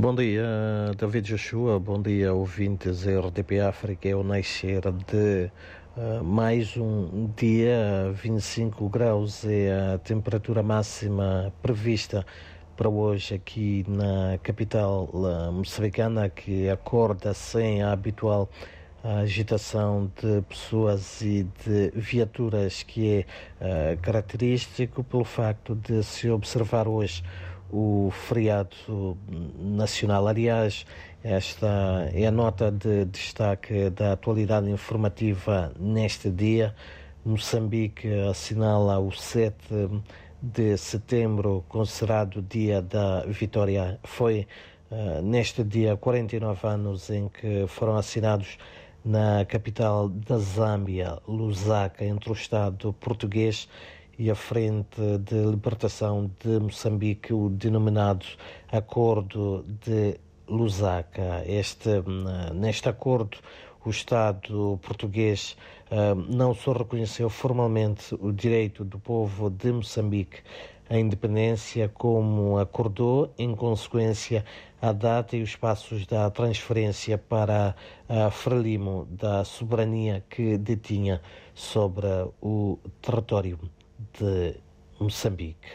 Bom dia, David Joshua. Bom dia, ouvintes da RDP África. É o nascer de uh, mais um dia, 25 graus é a temperatura máxima prevista para hoje aqui na capital uh, moçambicana, que acorda sem a habitual agitação de pessoas e de viaturas, que é uh, característico pelo facto de se observar hoje o feriado nacional. Aliás, esta é a nota de destaque da atualidade informativa neste dia. Moçambique assinala o 7 de setembro, considerado dia da vitória. Foi uh, neste dia 49 anos em que foram assinados na capital da Zâmbia, Lusaka, entre o Estado português e a Frente de Libertação de Moçambique, o denominado Acordo de Lusaka. Este, neste acordo, o Estado português uh, não só reconheceu formalmente o direito do povo de Moçambique à independência, como acordou, em consequência, a data e os passos da transferência para a Frelimo da soberania que detinha sobre o território de Moçambique.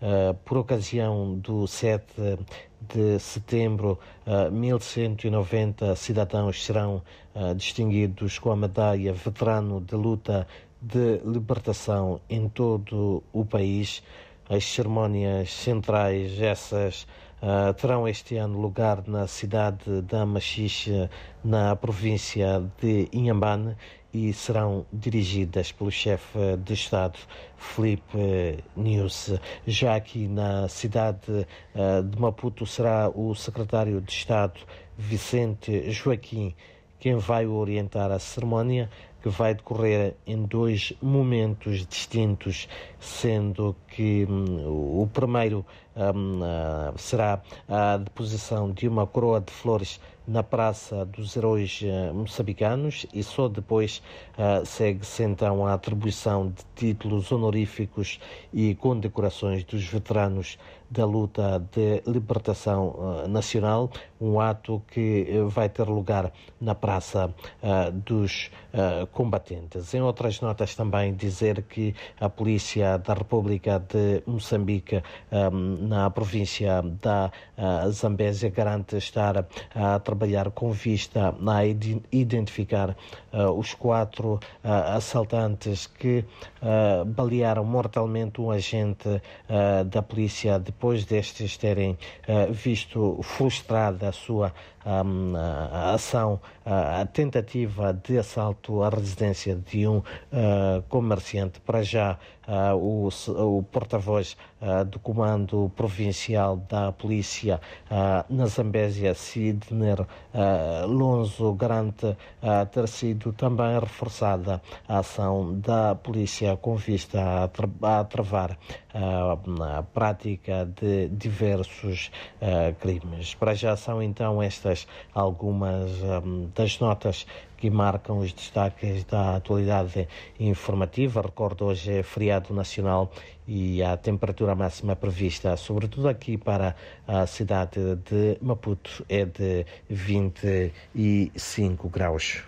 Uh, por ocasião do 7 de setembro, uh, 1190 cidadãos serão uh, distinguidos com a medalha Veterano de Luta de Libertação em todo o país. As cerimónias centrais, essas Uh, terão este ano lugar na cidade da Machixe, na província de Inhambane, e serão dirigidas pelo chefe de Estado, Felipe News. Já aqui na cidade uh, de Maputo será o secretário de Estado, Vicente Joaquim, quem vai orientar a cerimónia que vai decorrer em dois momentos distintos, sendo que um, o primeiro um, uh, será a deposição de uma coroa de flores na Praça dos Heróis uh, Moçambicanos e só depois uh, segue-se então a atribuição de títulos honoríficos e condecorações dos veteranos da luta de libertação uh, nacional, um ato que vai ter lugar na Praça dos Combatentes. Em outras notas também dizer que a Polícia da República de Moçambique na província da Zambésia garante estar a trabalhar com vista a identificar uh, os quatro uh, assaltantes que balearam mortalmente um agente da polícia depois destes terem visto frustrada a sua um, a ação, a tentativa de assalto à residência de um comerciante. Para já, o, o porta-voz do Comando Provincial da Polícia na Zambésia, Sidner Lonzo, garante ter sido também reforçada a ação da polícia com vista a travar a prática de diversos crimes. Para já são então estas algumas um, das notas que marcam os destaques da atualidade informativa. Recordo, hoje é feriado nacional e a temperatura máxima prevista, sobretudo aqui para a cidade de Maputo, é de 25 graus.